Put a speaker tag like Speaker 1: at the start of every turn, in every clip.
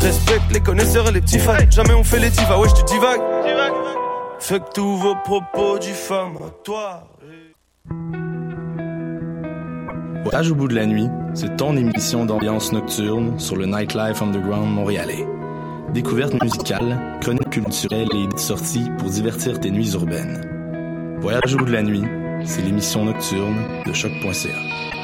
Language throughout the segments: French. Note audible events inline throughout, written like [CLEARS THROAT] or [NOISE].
Speaker 1: Respecte les connaisseurs et les petits fans. Jamais on fait les divas, ouais, je divague. Fait que tous vos propos diffamatoires.
Speaker 2: Voyage au bout de la nuit, c'est ton émission d'ambiance nocturne sur le Nightlife Underground montréalais. Découverte musicale, chronique culturelle et sorties pour divertir tes nuits urbaines. Voyage au bout de la nuit, c'est l'émission nocturne de choc.ca.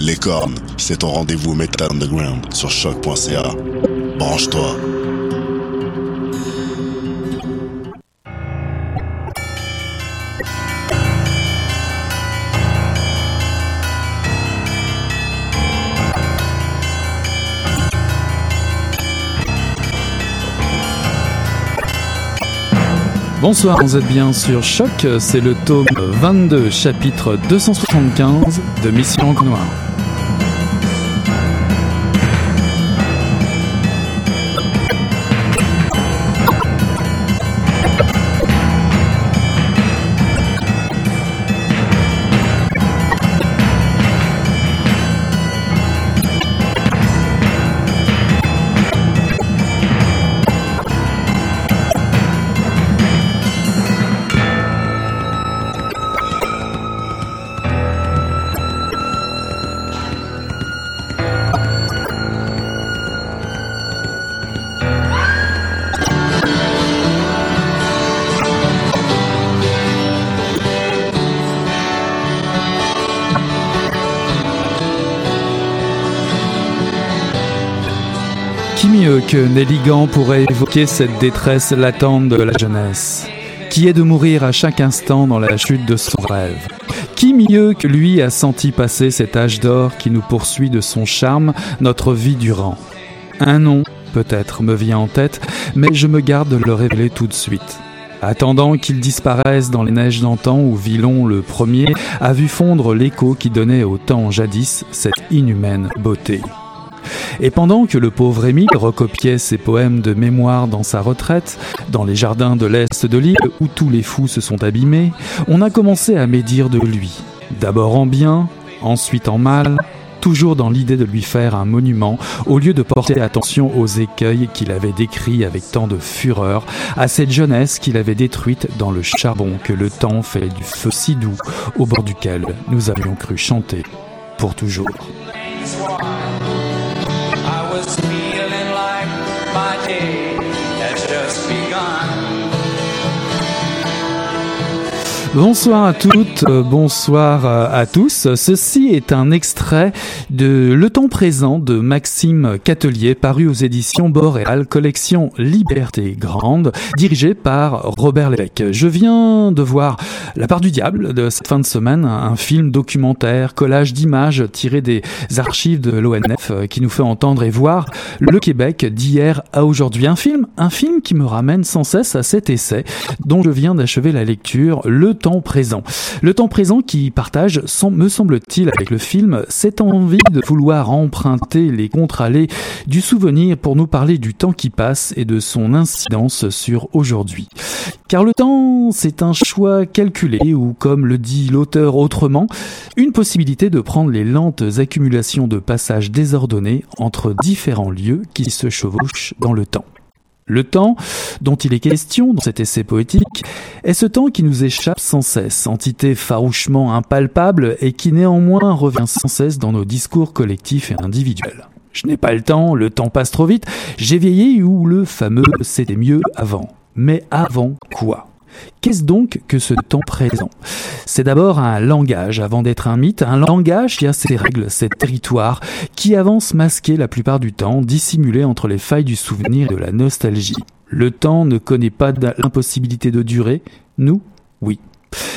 Speaker 3: Les cornes, c'est ton rendez-vous Metal Underground sur choc.ca. Branche-toi.
Speaker 4: Bonsoir, vous êtes bien sur Choc, c'est le tome 22, chapitre 275 de Mission Noire. Que Nelligan pourrait évoquer cette détresse latente de la jeunesse Qui est de mourir à chaque instant dans la chute de son rêve Qui mieux que lui a senti passer cet âge d'or qui nous poursuit de son charme notre vie durant? Un nom, peut-être, me vient en tête, mais je me garde de le révéler tout de suite. Attendant qu'il disparaisse dans les neiges d'antan où Villon le premier a vu fondre l'écho qui donnait au temps jadis cette inhumaine beauté. Et pendant que le pauvre Émile recopiait ses poèmes de mémoire dans sa retraite, dans les jardins de l'Est de l'île où tous les fous se sont abîmés, on a commencé à médire de lui. D'abord en bien, ensuite en mal, toujours dans l'idée de lui faire un monument, au lieu de porter attention aux écueils qu'il avait décrits avec tant de fureur, à cette jeunesse qu'il avait détruite dans le charbon que le temps fait du feu si doux, au bord duquel nous avions cru chanter pour toujours.
Speaker 5: Just
Speaker 4: Bonsoir à toutes, euh, bonsoir euh, à tous. Ceci est un extrait de Le temps présent de Maxime Catelier, paru aux éditions Boréal, collection Liberté Grande, dirigée par Robert Lévesque. Je viens de voir La part du diable de cette fin de semaine, un film documentaire, collage d'images tirées des archives de l'ONF euh, qui nous fait entendre et voir le Québec d'hier à aujourd'hui. Un film, un film qui me ramène sans cesse à cet essai dont je viens d'achever la lecture, Le temps Le temps présent qui partage, me semble-t-il, avec le film, cette envie de vouloir emprunter les contre-allées du souvenir pour nous parler du temps qui passe et de son incidence sur aujourd'hui. Car le temps, c'est un choix calculé ou, comme le dit l'auteur autrement, une possibilité de prendre les lentes accumulations de passages désordonnés entre différents lieux qui se chevauchent dans le temps. Le temps dont il est question dans cet essai poétique est ce temps qui nous échappe sans cesse, entité farouchement impalpable et qui néanmoins revient sans cesse dans nos discours collectifs et individuels. Je n'ai pas le temps, le temps passe trop vite, j'ai vieilli ou le fameux c'était mieux avant. Mais avant quoi? Qu'est-ce donc que ce temps présent? C'est d'abord un langage avant d'être un mythe, un langage qui a ses règles, ses territoires, qui avance masqué la plupart du temps, dissimulé entre les failles du souvenir et de la nostalgie. Le temps ne connaît pas l'impossibilité de durer, nous, oui.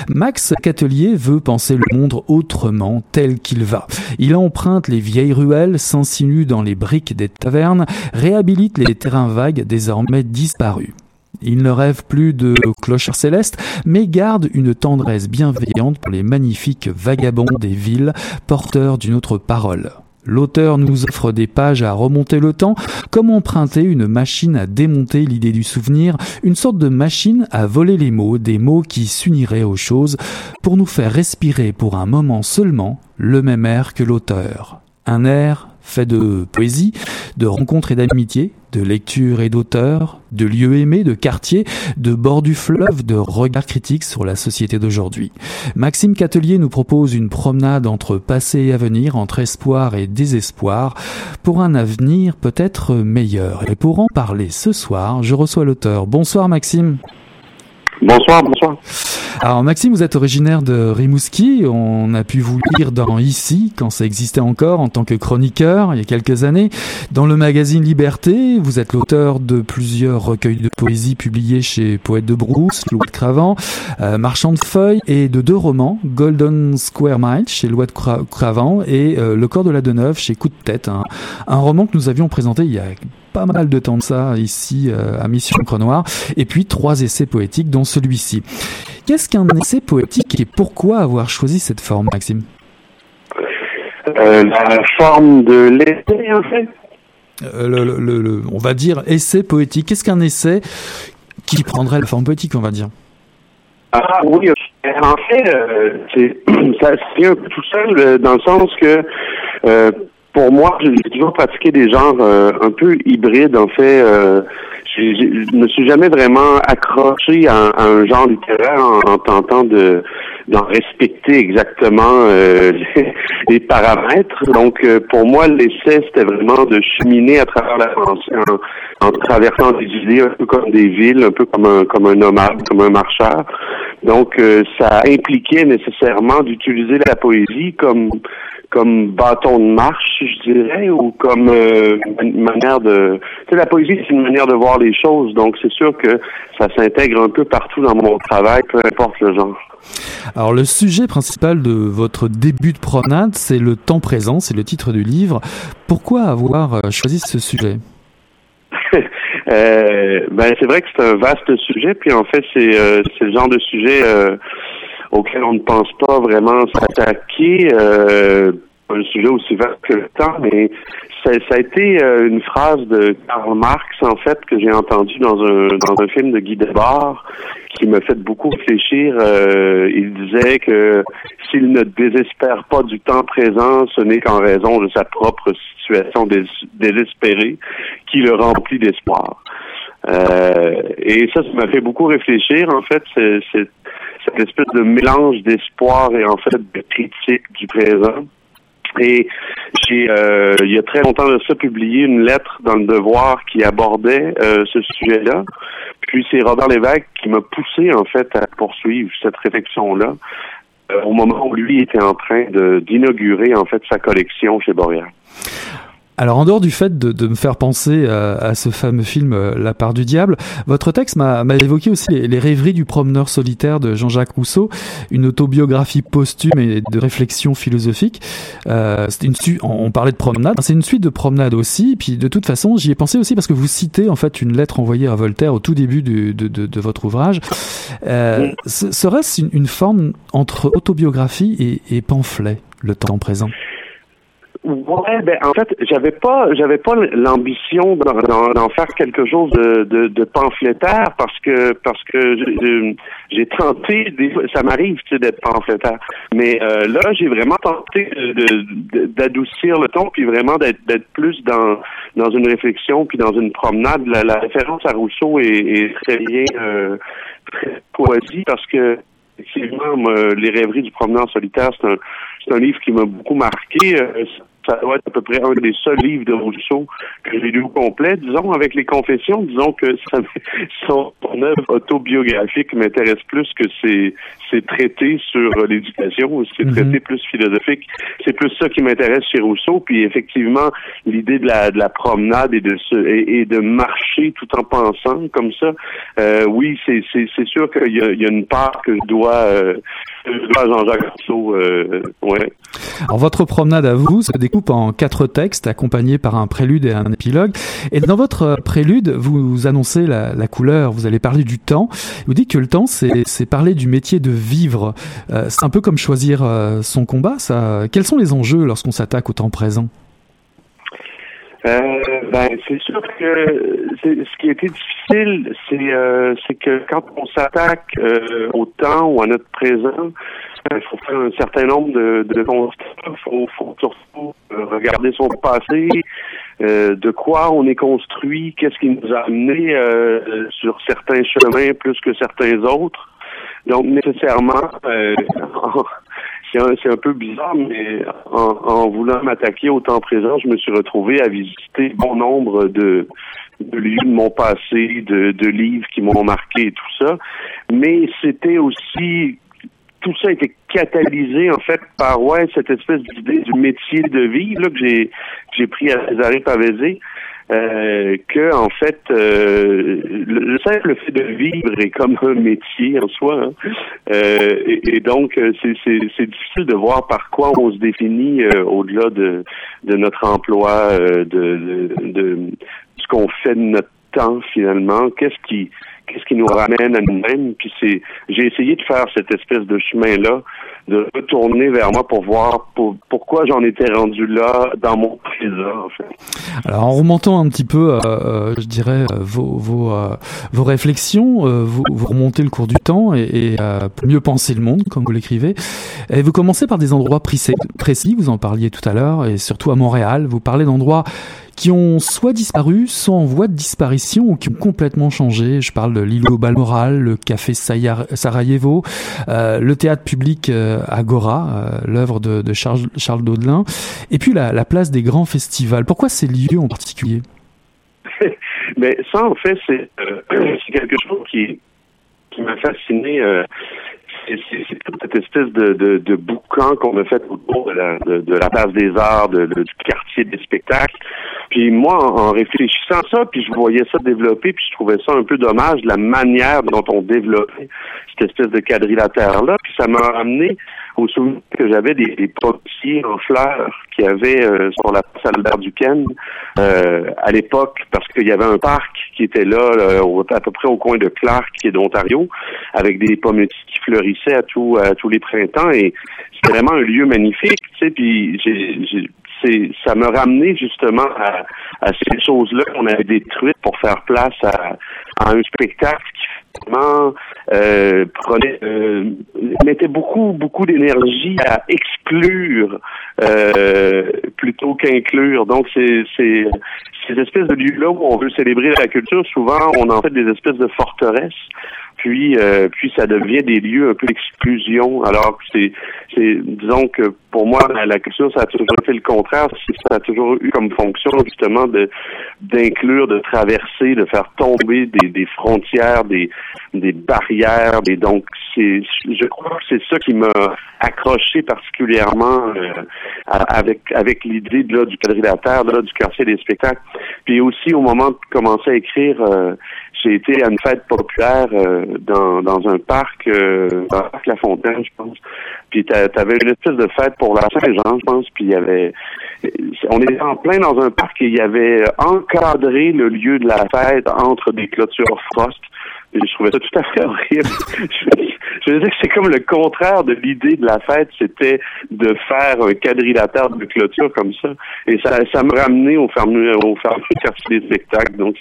Speaker 4: Max Catelier veut penser le monde autrement, tel qu'il va. Il emprunte les vieilles ruelles, s'insinue dans les briques des tavernes, réhabilite les terrains vagues désormais disparus. Il ne rêve plus de clochers célestes, mais garde une tendresse bienveillante pour les magnifiques vagabonds des villes, porteurs d'une autre parole. L'auteur nous offre des pages à remonter le temps, comme emprunter une machine à démonter l'idée du souvenir, une sorte de machine à voler les mots, des mots qui s'uniraient aux choses, pour nous faire respirer pour un moment seulement le même air que l'auteur. Un air fait de poésie, de rencontres et d'amitié, de lecture et d'auteurs, de lieux aimés, de quartiers, de bords du fleuve, de regards critiques sur la société d'aujourd'hui. Maxime Catelier nous propose une promenade entre passé et avenir, entre espoir et désespoir, pour un avenir peut-être meilleur. Et pour en parler ce soir, je reçois l'auteur. Bonsoir Maxime.
Speaker 6: Bonsoir, bonsoir.
Speaker 4: Alors Maxime, vous êtes originaire de Rimouski. On a pu vous lire dans Ici, quand ça existait encore, en tant que chroniqueur, il y a quelques années. Dans le magazine Liberté, vous êtes l'auteur de plusieurs recueils de poésie publiés chez Poète de Brousse, Louis de Cravant, euh, Marchand de Feuilles, et de deux romans, Golden Square Mile chez Louis de Cravant et euh, Le corps de la Deneuve chez Coup de tête. Un, un roman que nous avions présenté il y a pas mal de temps de ça ici euh, à Mission Crenoir, et puis trois essais poétiques dont celui-ci. Qu'est-ce qu'un essai poétique et pourquoi avoir choisi cette forme, Maxime?
Speaker 6: Euh, La forme de l'essai, en fait?
Speaker 4: Euh, le, On va dire essai poétique. Qu'est-ce qu'un essai qui prendrait la forme poétique, on va dire?
Speaker 6: Ah oui, en fait, [CLEARS THROAT] ça se tient un peu tout seul dans le sens que pour moi, j'ai toujours pratiqué des genres euh, un peu hybrides. En fait, euh, je me suis jamais vraiment accroché à, un genre littéraire en, tentant de d'en respecter exactement euh, [LAUGHS] les, paramètres. Donc, euh, pour moi, l'essai, c'était vraiment de cheminer à travers la pensée en, en, traversant des idées, un peu comme des villes, un peu comme un comme un nomade, comme un marcheur. Donc, ça impliquait nécessairement d'utiliser la poésie comme comme bâton de marche, je dirais, ou comme euh, une manière de... Tu sais, la poésie, c'est une manière de voir les choses, donc c'est sûr que ça s'intègre un peu partout dans mon travail, peu importe le genre.
Speaker 4: Alors le sujet principal de votre début de promenade, c'est le temps présent, c'est le titre du livre. Pourquoi avoir euh, choisi ce sujet [LAUGHS]
Speaker 6: euh, ben c'est vrai que c'est un vaste sujet, puis en fait c'est euh, le genre de sujet euh, auquel on ne pense pas vraiment s'attaquer. Un sujet aussi vaste que le temps, mais ça, ça a été euh, une phrase de Karl Marx, en fait, que j'ai entendue dans un, dans un film de Guy Debord, qui m'a fait beaucoup réfléchir. Euh, il disait que s'il ne désespère pas du temps présent, ce n'est qu'en raison de sa propre situation désespérée qui le remplit d'espoir. Euh, et ça, ça m'a fait beaucoup réfléchir. En fait, c'est cette espèce de mélange d'espoir et en fait de critique du présent. Et j'ai, euh, il y a très longtemps de ça, publié une lettre dans le Devoir qui abordait euh, ce sujet-là. Puis c'est Robert Lévesque qui m'a poussé en fait à poursuivre cette réflexion-là euh, au moment où lui était en train de, d'inaugurer en fait sa collection chez Boréal.
Speaker 4: Alors en dehors du fait de, de me faire penser à, à, ce fameux film euh, La part du diable, votre texte m'a évoqué aussi les, rêveries du promeneur solitaire de Jean-Jacques Rousseau, une autobiographie posthume et de réflexion philosophique. Euh, une on, on parlait de promenade, c'est une suite de promenades aussi. Puis de toute façon, j'y ai pensé aussi parce que vous citez en fait une lettre envoyée à Voltaire au tout début de, de, de, votre ouvrage. Euh, Serait-ce une, une, forme entre autobiographie et, et pamphlet, le temps présent?
Speaker 6: Ouais, ben en fait, j'avais pas, j'avais pas l'ambition d'en faire quelque chose de, de, de, pamphlétaire parce que parce que j'ai tenté, ça m'arrive tu sais, d'être pamphlétaire, mais euh, là j'ai vraiment tenté d'adoucir le ton puis vraiment d'être d'être plus dans dans une réflexion puis dans une promenade. La, la référence à Rousseau est, est très bien euh, parce que effectivement, les rêveries du promeneur solitaire, c'est un, c'est un livre qui m'a beaucoup marqué. Ça doit être à peu près un des seuls livres de Rousseau que j'ai lu au complet. Disons, avec les confessions, disons que ça, [LAUGHS] son, œuvre autobiographique m'intéresse plus que ses, ses traités sur l'éducation, ses mm traités plus philosophiques. C'est plus ça qui m'intéresse chez Rousseau. Puis effectivement, l'idée de la, de la promenade et de se, et, de marcher tout en pensant comme ça, euh, oui, c'est, sûr qu'il y a, il y a une part que je dois, euh, Jean-Jacques Rousseau, euh, ouais.
Speaker 4: Alors votre promenade à vous se découpe en quatre textes accompagnés par un prélude et un épilogue. Et dans votre prélude, vous annoncez la, couleur, vous allez parler du temps. Vous dites que le temps, c'est parler du métier de vivre. Euh, c'est un peu comme choisir euh, son combat. Ça. Quels sont les enjeux lorsqu'on s'attaque au temps présent?
Speaker 6: Euh, ben, c'est sûr que ce qui a été difficile, c'est euh, que quand on s'attaque euh, au temps ou à notre présent, il faut faire un certain nombre de, de constats. Il faut, faut, surtout euh, regarder son passé, euh, de quoi on est construit, qu'est-ce qui nous a amené sur certains chemins plus que certains autres. Donc nécessairement, [LAUGHS] c'est un, peu bizarre, mais en, voulant m'attaquer au temps présent, je me suis retrouvé à visiter bon nombre de, livres de mon passé, de, livres qui m'ont marqué et tout ça. Mais c'était aussi tout ça a été catalysé en fait par ouais cette espèce d'idée du métier de vie là que j'ai pris à César Pavese euh, que en fait euh, le, simple fait de vivre est comme un métier en soi hein. euh, et, et, donc euh, c'est, difficile de voir par quoi on se définit euh, au-delà de, de notre emploi de, de, de ce qu'on fait de notre temps finalement qu'est-ce qui qu'est-ce qui nous ramène à nous-mêmes. Puis c'est, j'ai essayé de faire cette espèce de chemin-là, de retourner vers moi pour voir pourquoi j'en étais rendu là dans mon présent. En fait.
Speaker 4: Alors en remontant un petit peu, euh, euh je dirais euh, vos vos, euh, vos réflexions, euh, vous, vous, remontez le cours du temps et, et pour mieux penser le monde, comme vous l'écrivez. Et vous commencez par des endroits précis, vous en parliez tout à l'heure, et surtout à Montréal. Vous parlez d'endroits qui ont soit disparu, soit en voie de disparition ou qui ont complètement changé. Je parle de l'îlot Balmoral, le café Sarajevo, euh, le théâtre public euh, Agora, euh, l'œuvre de, Charles, Daudelin, et puis la, la, place des grands festivals. Pourquoi ces lieux en particulier?
Speaker 6: Mais [LAUGHS] ça, en fait, c'est quelque chose qui, m'a fasciné c'est toute cette espèce de, de, boucan qu'on a fait autour de la, de, la place des arts, du quartier des spectacles. Puis moi, en, réfléchissant à ça, puis je voyais ça développer, puis je trouvais ça un peu dommage, la manière dont on développait cette espèce de quadrilatère-là. Puis ça m'a amené au souvenir que j'avais des, des en fleurs qui avaient euh, sur la place Albert Duquesne euh, à l'époque, parce qu'il y avait un parc qui était là, à peu près au coin de Clark, est d'Ontario, avec des pommiers qui fleurissaient à, tout, à tous les printemps. Et c'est vraiment un lieu magnifique, tu sais, puis j'ai ça me ramenait justement à, ces choses-là qu'on avait détruites pour faire place à, un spectacle qui vraiment euh, prenait euh, mettait beaucoup beaucoup d'énergie à exclure euh, plutôt qu'inclure. Donc c'est ces espèces de lieux-là où on veut célébrer la culture. Souvent, on en fait des espèces de forteresses puis euh, puis ça devient des lieux un peu d'exclusion. Alors c'est c'est disons que pour moi la, culture ça a toujours fait le contraire. Ça a toujours eu comme fonction justement de d'inclure, de traverser, de faire tomber des, des frontières, des des barrières. Des donc c'est je crois que c'est ça qui m'a accroché particulièrement euh, avec avec l'idée là du quadrilatère, là du quartier des spectacles. Puis aussi au moment de commencer à écrire. Euh, j'ai été à une fête populaire euh, dans, dans un parc, euh, dans le parc La Fontaine, je pense. Puis t'avais une espèce de fête pour la Saint-Jean, je pense. Puis il y avait, on était en plein dans un parc et il y avait encadré le lieu de la fête entre des clôtures frost. Et je trouvais ça tout à fait [LAUGHS] horrible. Je, veux dire que c'est comme le contraire de l'idée de la fête, c'était de faire un quadrilatère de clôture comme ça. Et ça, me ramenait au fermé, au fermé [LAUGHS] quartier des spectacles. Donc,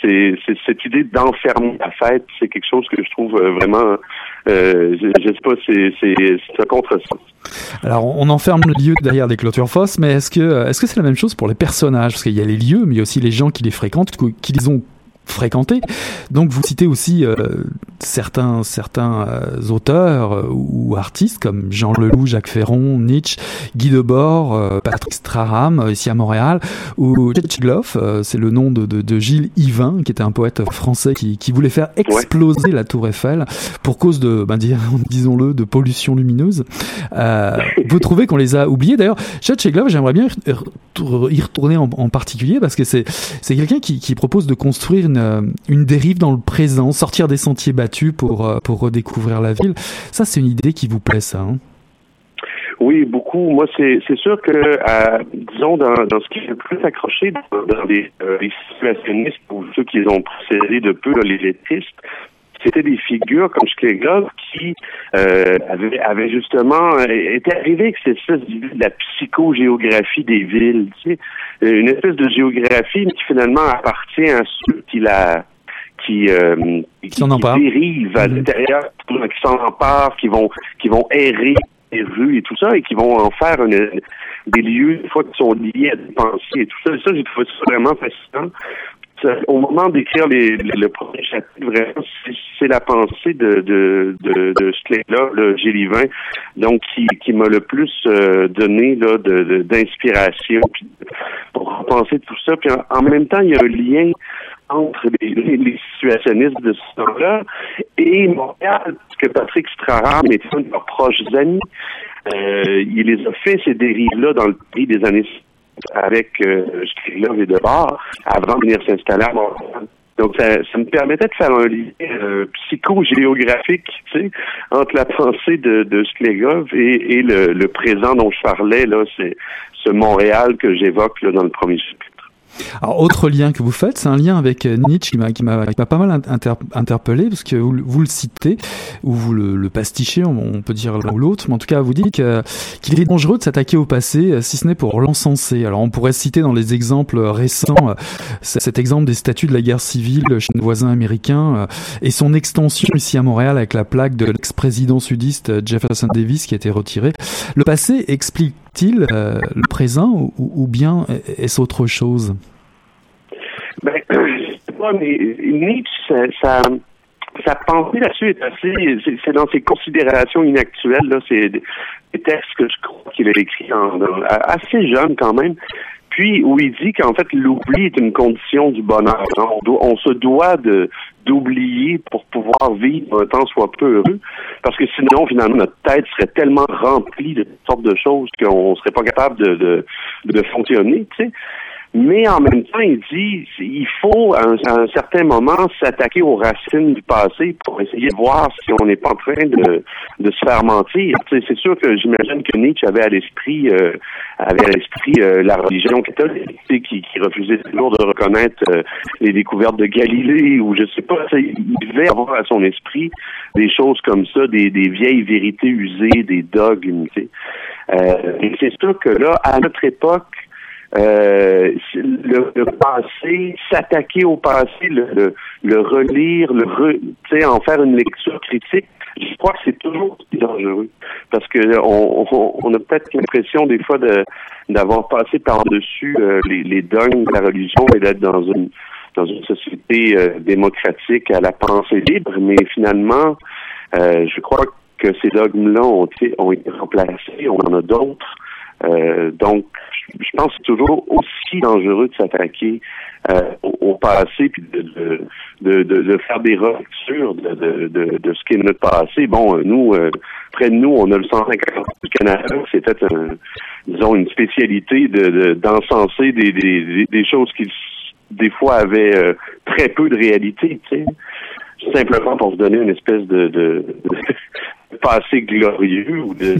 Speaker 6: cette idée d'enfermer la fête, c'est quelque chose que je trouve euh, vraiment, euh, je, je sais pas, c'est, un contresens.
Speaker 4: Alors, on enferme le lieu derrière des clôtures fausses, mais est-ce que, est-ce que c'est la même chose pour les personnages? Parce qu'il y a les lieux, mais il y a aussi les gens qui les fréquentent, qui les ont fréquenté. Donc vous citez aussi euh, certains certains euh, auteurs euh, ou artistes comme Jean Leloup, Jacques Ferron, Nietzsche, Guy Debord, Patrick Straham ici à Montréal ou Tchetchigloff, c'est le nom de, de, de, Gilles Yvain qui était un poète français qui, qui voulait faire exploser la Tour Eiffel pour cause de ben, [LAUGHS] disons-le de pollution lumineuse. vous trouvez qu'on les a oubliés d'ailleurs Tchetchigloff, j'aimerais bien y retourner en, en particulier parce que c'est c'est quelqu'un qui, qui propose de construire une euh, une, dérive dans le présent, sortir des sentiers battus pour, euh, pour redécouvrir la ville. Ça, c'est une idée qui vous plaît, ça hein?
Speaker 6: Oui, beaucoup. Moi, c'est sûr que, euh, disons, dans, ce qui est le plus accroché dans, les, situationnistes ou ceux qui ont précédé de peu, les lettistes, c'était des figures comme Schlegel qui euh, avaient, justement été arrivé avec cette de la psychogéographie des villes, tu sais, une espèce de géographie qui finalement appartient à ceux qui la qui, euh, qui, qui dérivent à mhm. l'intérieur, qui s'en emparent, qui vont qui vont errer les rues et tout ça, et qui vont en faire une, des lieux, des fois, qui sont liés à des pensées et tout ça. Et ça, j'ai trouvé ça vraiment fascinant au moment d'écrire les, le premier chapitre, vraiment, c'est la pensée de, de, de, de ce là le Gélivin, donc qui, qui m'a le plus euh, donné là d'inspiration pour penser tout ça. Puis en, même temps, il y a un lien entre les, les, situationnistes de ce temps-là et Montréal, parce que Patrick Straham est un de leurs proches amis. Euh, il les a fait, ces dérives-là, dans le pays des années avec euh, et de bord avant de venir s'installer à Montréal. Donc, ça, ça, me permettait de faire un lien euh, psychogéographique tu sais, entre la pensée de, de et, et le, le, présent dont je parlais, là, c'est ce Montréal que j'évoque dans le premier chapitre.
Speaker 4: Alors, autre lien que vous faites, c'est un lien avec euh, Nietzsche qui m'a, pas mal interpellé, parce que vous, le citez, ou vous le, pastichez, on, peut dire l'un ou l'autre, mais en tout cas, vous dites qu'il est dangereux de s'attaquer au passé, euh, si ce n'est pour l'encenser. Alors, on pourrait citer dans les exemples récents euh, cet exemple des statues de la guerre civile chez nos voisins américains, et son extension ici à Montréal avec la plaque de l'ex-président sudiste Jefferson Davis qui a été retirée. Le passé explique-t-il le présent, ou, bien est-ce autre chose?
Speaker 6: Ben, [CLEARS THROAT] pas, mais Nietzsche, ça, ça sa pensée là-dessus est assez, c'est dans ses considérations inactuelles, là, c'est des, textes que je crois qu'il a écrits assez jeune quand même. Puis où il dit qu'en fait l'oubli est une condition du bonheur. On, se doit de d'oublier pour pouvoir vivre un temps soit peu heureux, parce que sinon finalement notre tête serait tellement remplie de toutes sortes de choses qu'on serait pas capable de, de, de fonctionner. Mais en même temps, il dit il faut à un, certain moment s'attaquer aux racines du passé pour essayer de voir si on n'est pas en train de, de se faire mentir. C'est sûr que j'imagine que Nietzsche avait à l'esprit euh, avait à l'esprit euh, la religion catholique qui, qui refusait toujours de reconnaître euh, les découvertes de Galilée ou je sais pas. Il devait avoir à son esprit des choses comme ça, des, des vieilles vérités usées, des dogmes. Euh, et c'est sûr que là, à notre époque, euh, le, passé, s'attaquer au passé, le, le, relire, le re, en faire une lecture critique, je crois que c'est toujours dangereux. Parce que on, on, a peut-être l'impression des fois de d'avoir passé par-dessus euh, les, les dogmes de la religion et d'être dans une dans une société euh, démocratique, à la pensée libre, mais finalement, euh, je crois que ces dogmes-là ont ont été remplacés, on en a d'autres. Euh, donc, je pense que c'est toujours aussi dangereux de s'attaquer euh, au, au, passé puis de, de, de, de, faire des relectures de, de, de, de ce qui est notre passé. Bon, euh, nous, euh, près de nous, on a le 150 du Canada. C'était, un, disons, une spécialité de d'encenser des, des, des choses qui, des fois, avaient euh, très peu de réalité, tu sais simplement pour vous donner une espèce de, de, de [LAUGHS] passé glorieux ou de,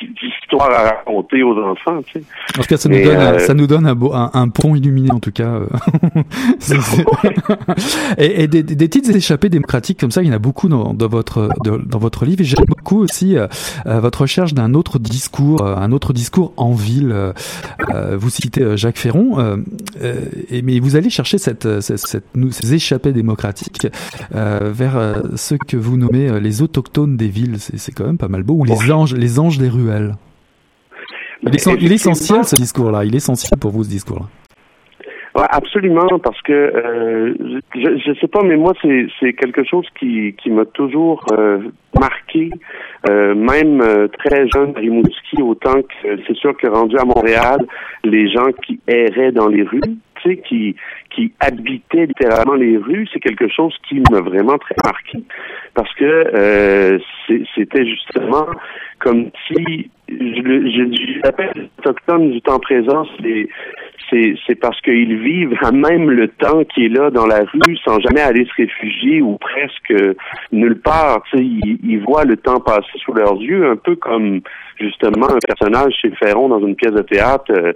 Speaker 6: d'histoire à raconter aux enfants. Tu sais.
Speaker 4: En tout cas, ça nous donne,
Speaker 6: euh,
Speaker 4: ça nous donne un, beau- un, un pont illuminé, en tout cas. euh. [LAUGHS] [LAUGHS] Et et des, des petites échappées démocratiques comme ça, il y en a beaucoup dans, dans votre de- dans votre livre. Et j'aime beaucoup aussi euh, votre recherche d'un autre discours, euh, un autre discours en ville. Vous citez Jacques Ferron, et, mais vous allez chercher cette, cette, cette- nous- ces échappées démocratiques vers ceux que vous nommez les autochtones des villes. C'est quand même pas mal beau. Ou les anges, les anges des Il est, sen- il est essentiel ce discours-là. Il est essentiel pour vous ce discours-là.
Speaker 6: Ouais, absolument, parce que euh, je, je sais pas, mais moi c'est quelque chose qui qui m'a toujours euh, marqué, euh, même très jeune à Rimouski, autant que c'est sûr que rendu à Montréal, les gens qui erraient dans les rues, qui qui habitaient littéralement les rues, c'est quelque chose qui m'a vraiment très marqué, parce que euh, c'était justement comme si je, je, les autochtones du temps présent, c'est c'est c'est parce qu'ils vivent à même le temps qui est là dans la rue sans jamais aller se réfugier ou presque nulle part. Tu sais, ils, ils voient le temps passer sous leurs yeux, un peu comme justement un personnage chez Ferron dans une pièce de théâtre. Euh,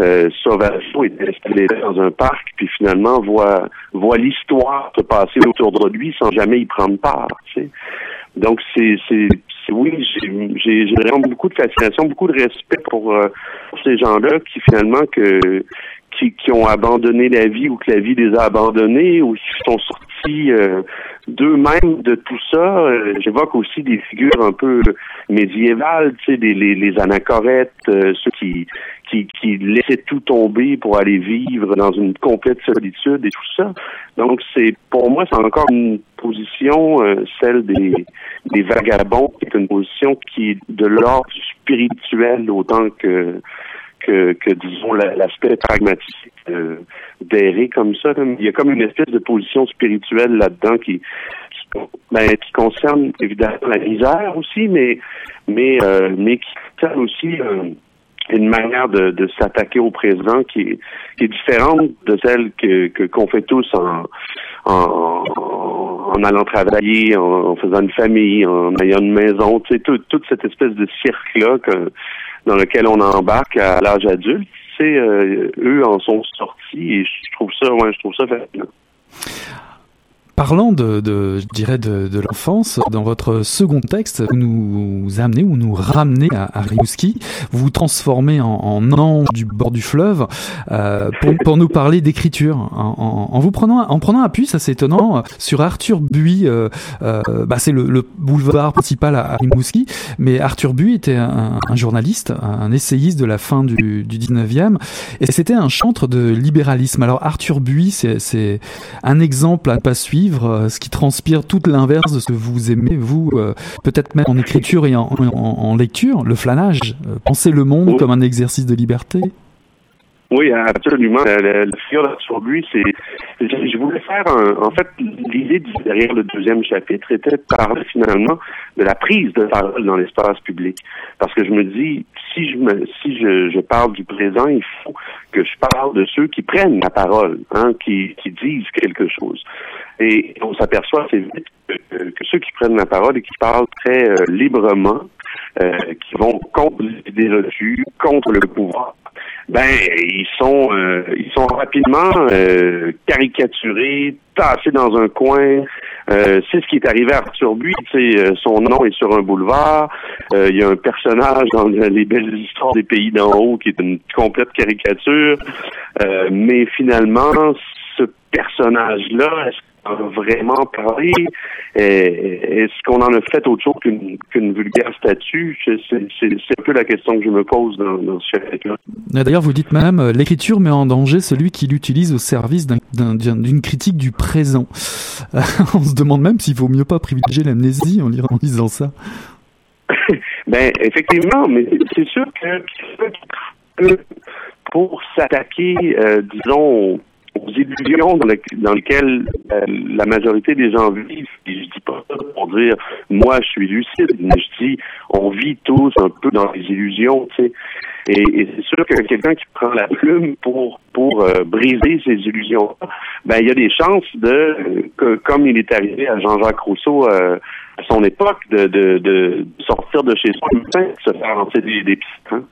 Speaker 6: euh, Sauvageau est installé dans un parc, puis finalement voit voit l'histoire se passer autour de lui sans jamais y prendre part. Tu sais. Donc c'est c'est oui, j'ai vraiment beaucoup de fascination, beaucoup de respect pour, euh, pour ces gens-là qui finalement que qui, qui ont abandonné la vie ou que la vie les a abandonnés ou qui sont sortis euh, d'eux-mêmes de tout ça. Euh, J'évoque aussi des figures un peu médiévales, tu sais, des, les, les anachorètes, euh, ceux qui, qui, laissaient tout tomber pour aller vivre dans une complète solitude et tout ça. Donc c'est pour moi c'est encore une position, euh, celle des, vagabonds, qui est une position qui est de l'ordre spirituel autant que que, disons la- l'aspect pragmatique euh, d'errer comme ça. Il y a comme une espèce de position spirituelle là-dedans qui ben, qui concerne évidemment la misère aussi, mais mais euh, mais qui concerne aussi une manière de, de s'attaquer au présent qui est, qui est différente de celle que qu'on fait tous en, en en allant travailler, en, faisant une famille, en ayant une maison, tu sais, tout- toute cette espèce de cirque-là que- dans lequel on embarque à l'âge adulte, tu sais, euh, eux en sont sortis et je trouve ça, ouais, je trouve ça fascinant.
Speaker 4: Parlant de, de je dirais, de, de l'enfance, dans votre second texte, vous nous amenez ou nous ramenez à, à Rimouski, vous vous transformez en, en ange du bord du fleuve euh, pour, pour nous parler d'écriture, en, en- en vous prenant, en prenant appui, ça c'est étonnant, sur Arthur Buis. Euh, euh, bah, c'est le, le boulevard principal à, à Rimouski, mais Arthur Buis était un, un journaliste, un essayiste de la fin du, du 19e, et c'était un chantre de libéralisme. Alors Arthur Buis, c'est- un exemple à ne pas suivre, euh, ce qui transpire tout l'inverse de ce que vous aimez, vous, euh, peut-être même en écriture et en, en- en lecture, le flanage, euh, penser le monde
Speaker 6: Oui.
Speaker 4: comme un exercice de liberté.
Speaker 6: Oui, absolument. Figure sur lui, c'est. Je, je voulais faire un. En fait, l'idée derrière le deuxième chapitre était de parler finalement de la prise de parole dans l'espace public. Parce que je me dis, si je me, si je, parle du présent, il faut que je parle de ceux qui prennent la parole, hein, qui, disent quelque chose. Et on s'aperçoit assez vite que, que ceux qui prennent la parole et qui parlent très euh, librement, euh, qui vont contre les reçues, contre le pouvoir, ben ils sont euh, ils sont rapidement euh, caricaturés, tassés dans un coin. Euh, c'est ce qui est arrivé à Arthur Buis. euh, son nom est sur un boulevard. Euh, Il y a un personnage dans les belles histoires des pays d'en haut qui est une complète caricature. Euh, mais finalement, ce personnage-là, est-ce en a vraiment parlé? Est-ce qu'on en a fait autre chose qu'une qu'une vulgaire statue? C'est un peu la question que je me pose dans, dans ce chapitre-là.
Speaker 4: D'ailleurs, vous dites même, euh, l'écriture met en danger celui qui l'utilise au service d'un- d'un- d'un- d'une critique du présent. Euh, [LAUGHS] On se demande même s'il vaut mieux pas privilégier l'amnésie en, lisant ça. [LAUGHS]
Speaker 6: Ben, effectivement, mais c'est sûr que que pour s'attaquer, euh, disons, aux illusions dans, le- dans lesquelles euh, la majorité des gens vivent, et je dis pas ça pour dire moi je suis lucide, mais je dis on vit tous un peu dans les illusions, tu sais. Et, c'est sûr que quelqu'un qui prend la plume pour pour euh, briser ces illusions, ben il y a des chances de que comme il est arrivé à Jean-Jacques Rousseau euh, à son époque de, de, de sortir de chez soi de se faire lancer des, des pistes. hein.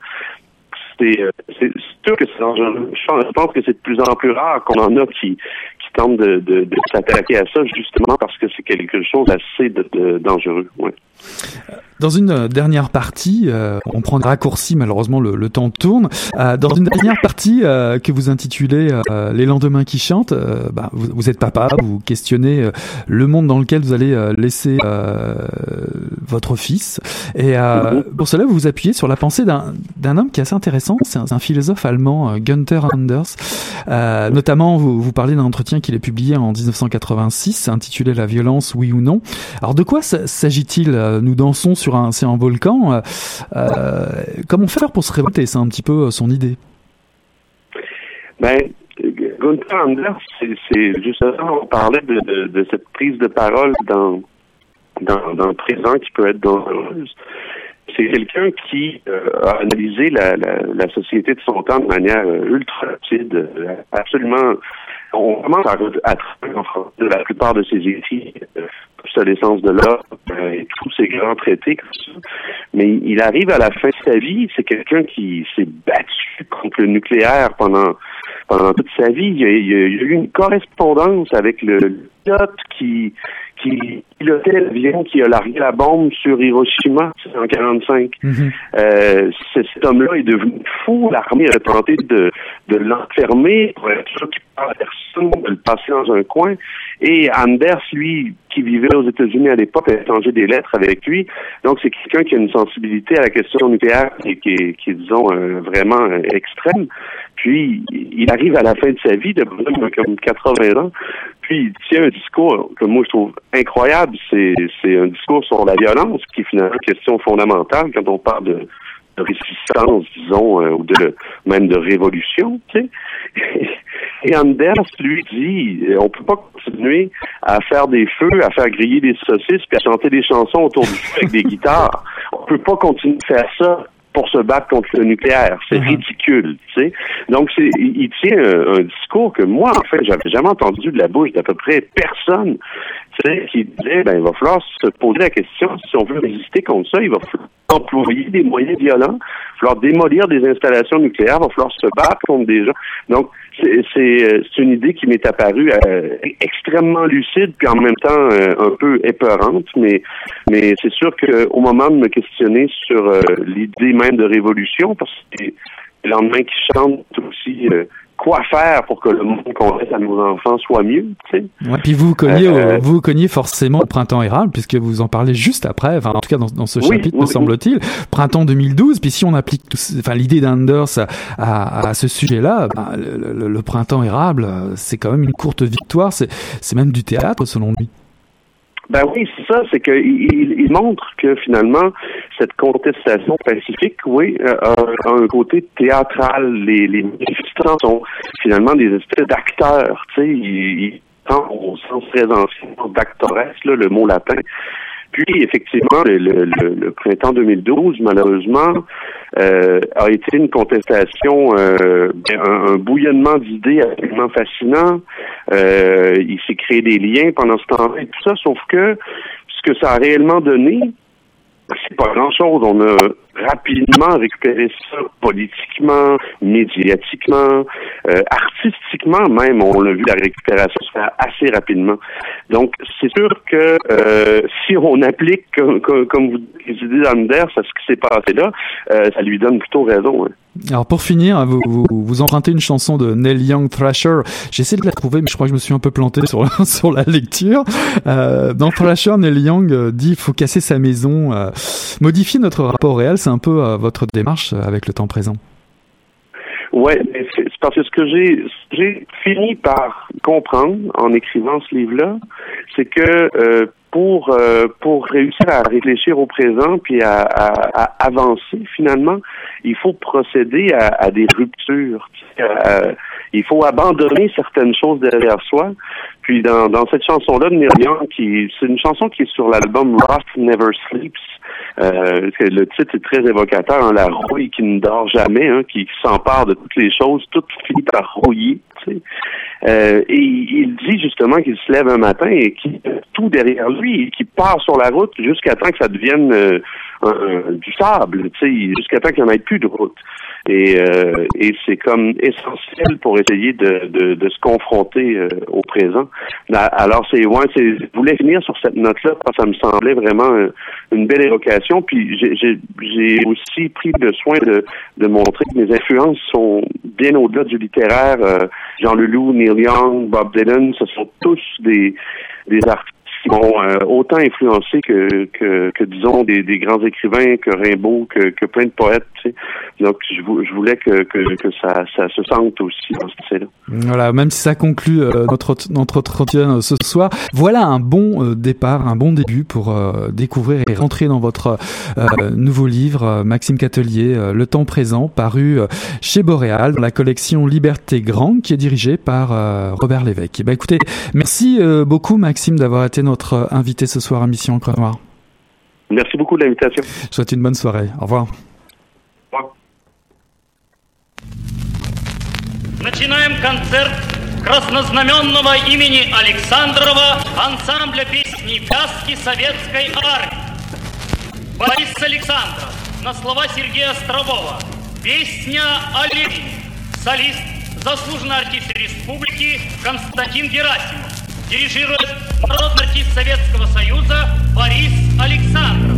Speaker 6: C'est euh, c'est sûr que c'est dangereux. Je pense- que c'est de plus en plus rare qu'on en a qui, qui tentent de, s'attaquer à ça justement parce que c'est quelque chose assez de, dangereux.
Speaker 4: Dans une euh, dernière partie, euh, on prend des raccourcis, malheureusement le, le temps tourne. Euh, dans une dernière partie euh, que vous intitulez euh, Les lendemains qui chantent, euh, bah, vous, vous êtes papa, vous questionnez euh, le monde dans lequel vous allez euh, laisser euh, votre fils. Et euh, pour cela, vous vous appuyez sur la pensée d'un homme qui est assez intéressant, c'est un, philosophe allemand, euh, Gunther Anders. Euh, notamment, vous, vous parlez d'un entretien qu'il a publié en 1986, intitulé La violence, oui ou non. Alors de quoi s'agit-il Euh, Nous dansons sur un, c'est un volcan. Euh, euh, comment faire pour se révolter? C'est un petit peu euh, son idée.
Speaker 6: Ben, Gunther Anders, c'est- c'est justement, on parlait de, de, de cette prise de parole dans, dans, dans le présent qui peut être dangereuse. C'est quelqu'un qui euh, a analysé la, société de son temps de manière euh, ultra rapide, euh, absolument. On commence à, à en français la plupart de ses écrits, euh, sur l'essence de l'homme euh, et tous ces grands traités comme ça. Mais il arrive à la fin de sa vie, c'est quelqu'un qui s'est battu contre le nucléaire pendant pendant toute sa vie. Il y a, il y eu une correspondance avec le pilote qui qui pilotait l'avion qui a largué la bombe sur Hiroshima en 45. Euh, ce- cet homme-là est devenu fou. L'armée a tenté de, de l'enfermer pour être sûr qu'il parle à personne, de le passer dans un coin. Et Anders, lui, qui vivait aux États-Unis à l'époque, a échangé des lettres avec lui. Donc, c'est quelqu'un qui a une sensibilité à la question nucléaire qui, qui, est- disons, euh, vraiment euh, extrême. Puis, il arrive à la fin de sa vie, de comme 80 ans, puis il tient un discours que moi je trouve incroyable. C'est un discours sur la violence qui est finalement une question fondamentale quand on parle de, de résistance, disons, euh, ou de même de révolution, tu sais. [LAUGHS] Et Anders lui dit, euh, on peut pas continuer à faire des feux, à faire griller des saucisses, puis à chanter des chansons autour du feu avec des [LAUGHS] guitares. On peut pas continuer de faire ça pour se battre contre le nucléaire. C'est ridicule, tu sais. Donc, c'est, il il tient un, un discours que moi, en fait, j'avais jamais entendu de la bouche d'à peu près personne, qui disait, ben, il va falloir se poser la question, si on veut résister contre ça, il va falloir employer des moyens violents, il va falloir démolir des installations nucléaires, il va falloir se battre contre des gens. Donc, c'est, euh, une idée qui m'est apparue euh, extrêmement lucide, puis en même temps euh, un peu épeurante, mais mais c'est sûr qu'au moment de me questionner sur l'idée même de révolution, parce que le lendemain qui chante aussi quoi faire pour que le monde qu'on laisse à nos enfants soit mieux, tu sais?
Speaker 4: Ouais, puis vous au-
Speaker 6: Euh,
Speaker 4: vous cognez forcément au printemps érable, puisque vous en parlez juste après, enfin en tout cas dans, dans ce
Speaker 6: Oui,
Speaker 4: chapitre,
Speaker 6: oui,
Speaker 4: me semble-t-il, printemps 2012. Puis si on applique tout enfin, l'idée d'Anders à, à, à ce sujet-là, ben, le, le- le printemps érable, euh, c'est quand même une courte victoire. C'est même du théâtre selon lui.
Speaker 6: Ben oui, c'est ça, c'est qu'il il, montre que finalement, cette contestation pacifique, oui, euh, a, un côté théâtral. Les, manifestants sont finalement des espèces d'acteurs, tu sais, ils, ils au sens très ancien d'actoresse, là, le mot latin. Puis, effectivement, le- le printemps 2012, malheureusement, euh, a été une contestation, euh, ben, un, un bouillonnement d'idées absolument fascinant. Euh, il s'est créé des liens pendant ce temps-là et tout ça, sauf que ce que ça a réellement donné, c'est pas grand-chose. On a rapidement récupéré ça politiquement, médiatiquement, euh, artistiquement même. On a vu la récupération se faire assez rapidement. Donc, c'est sûr que euh, [LAUGHS] si on applique, comme, comme, vous dites, d'Anders à ce qui s'est passé là, euh, ça lui donne plutôt raison. hein.
Speaker 4: Alors pour finir, vous, vous, vous, empruntez une chanson de Neil Young Thrasher. J'essaie de la trouver, mais je crois que je me suis un peu planté sur, [LAUGHS] sur la lecture. Euh, dans Thrasher, Neil Young euh, dit faut casser sa maison, euh, modifier notre rapport réel. C'est un peu euh, votre démarche avec le temps présent.
Speaker 6: Ouais, c'est parce que ce que j'ai j'ai fini par comprendre en écrivant ce livre-là, c'est que euh, pour euh, pour réussir à réfléchir au présent puis à, à, à avancer finalement, il faut procéder à, à des ruptures. Euh, il faut abandonner certaines choses derrière soi. Puis dans, dans cette chanson-là de Young, qui c'est une chanson qui est sur l'album Rust Never Sleeps. Euh, le titre est très évocateur, hein, la rouille qui ne dort jamais, hein, qui, s'empare de toutes les choses, tout finit par rouiller. Euh, et il dit justement qu'il se lève un matin et qu'il tout derrière lui qu'il part sur la route jusqu'à temps que ça devienne euh, un, du sable, jusqu'à temps qu'il n'y en ait plus de route. Et, euh, et c'est comme essentiel pour essayer de, de, de se confronter euh, au présent. Alors c'est ouais, c'est je voulais finir sur cette note-là parce que ça me semblait vraiment une belle évocation. Puis j'ai j'ai aussi pris le soin de, de montrer que mes influences sont bien au-delà du littéraire. Euh, Jean Leloup, Neil Young, Bob Dylan, ce sont tous des des artistes qui m'ont euh, autant influencé que, que, que disons, des, des, grands écrivains, que Rimbaud, que, que plein de poètes. Tu. Donc, je, je voulais que, que, que ça, ça, se sente aussi dans ce là
Speaker 4: Voilà, même si ça conclut euh, notre, notre entretien ce soir, voilà un bon euh, départ, un bon début pour euh, découvrir et rentrer dans votre nouveau livre, Maxime Catelier, Le temps présent, paru chez Boréal, dans la collection Liberté Grand, qui est dirigée par Robert Lévesque. Eh ben, écoutez, merci beaucoup Maxime d'avoir été notre notre invité ce soir à Mission Encre Noire.
Speaker 6: Merci beaucoup de l'invitation.
Speaker 4: Je souhaite une bonne soirée. Au revoir.
Speaker 7: Начинаем концерт краснознаменного имени Александрова ансамбля песни «Пяски советской армии». Борис Александров на слова Сергея Острового. Песня о Ленине. Солист, заслуженный артист республики Константин Герасимов. Дирижирует народный артист Советского Союза Борис Александров.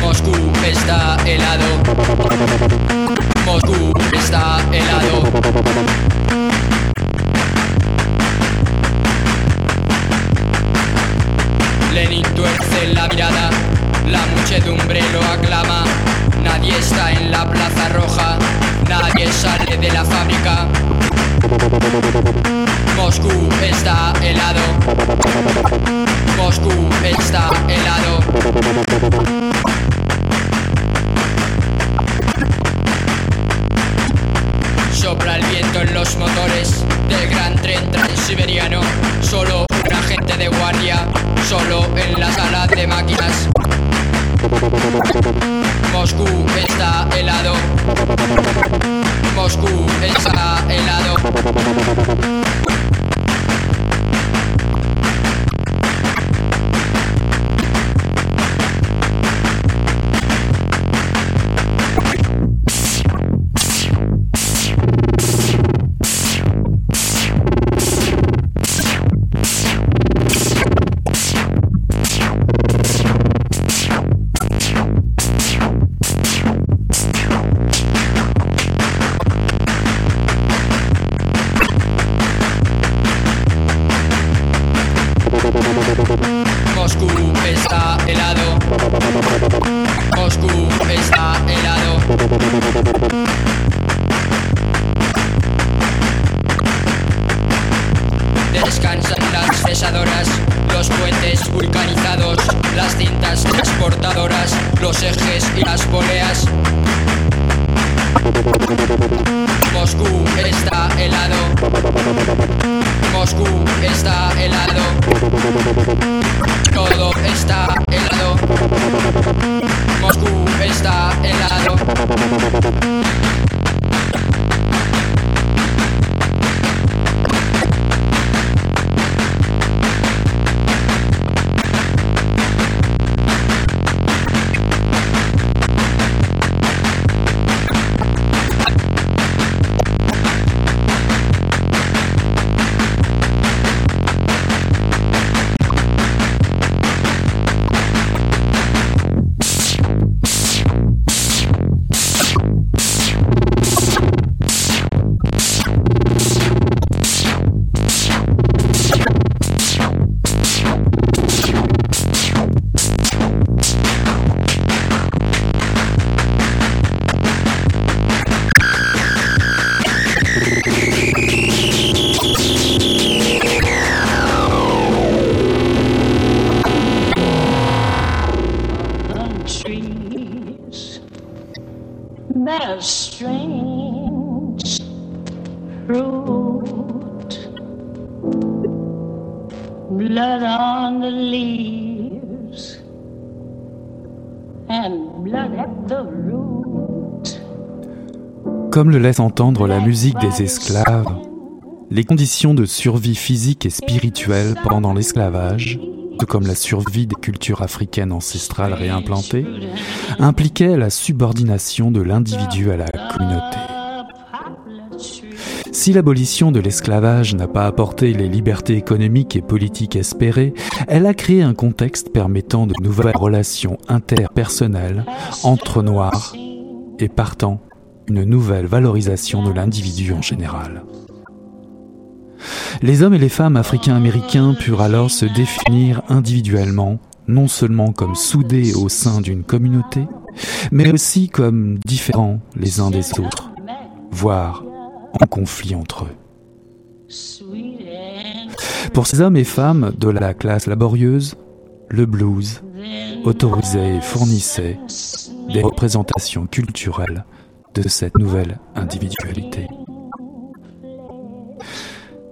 Speaker 8: Moscú está helado. Moscú está helado. Lenin la mirada, la muchedumbre lo aclama. Nadie está en la plaza roja, nadie sale de la fábrica. Moscú está helado. Moscú está helado. Máquinas. Moscú está helado. Moscú está helado.
Speaker 4: Comme le laisse entendre la musique des esclaves, les conditions de survie physique et spirituelle pendant l'esclavage, tout comme la survie des cultures africaines ancestrales réimplantées, impliquaient la subordination de l'individu à la communauté. Si l'abolition de l'esclavage n'a pas apporté les libertés économiques et politiques espérées, elle a créé un contexte permettant de nouvelles relations interpersonnelles entre Noirs et partant une nouvelle valorisation de l'individu en général. Les hommes et les femmes africains-américains purent alors se définir individuellement, non seulement comme soudés au sein d'une communauté, mais aussi comme différents les uns des autres, voire en conflit entre eux. Pour ces hommes et femmes de la classe laborieuse, le blues autorisait et fournissait des représentations culturelles de cette nouvelle individualité.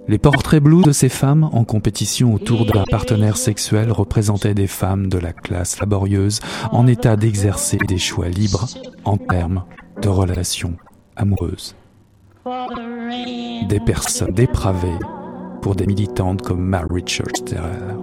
Speaker 4: Les portraits blues de ces femmes en compétition autour de leur partenaire sexuel représentaient des femmes de la classe laborieuse en état d'exercer des choix libres en termes de relations amoureuses. Des personnes dépravées pour des militantes comme Mary Church Terrell.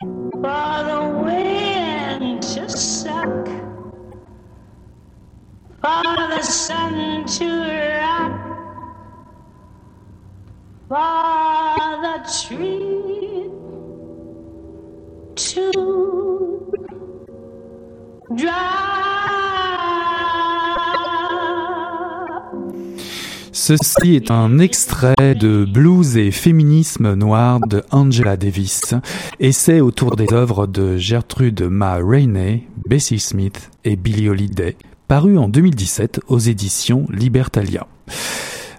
Speaker 4: Ceci est un extrait de Blues et féminisme noir de Angela Davis, essai autour des œuvres de Gertrude Ma Rainey, Bessie Smith et Billie Holiday, paru en 2017 aux éditions Libertalia.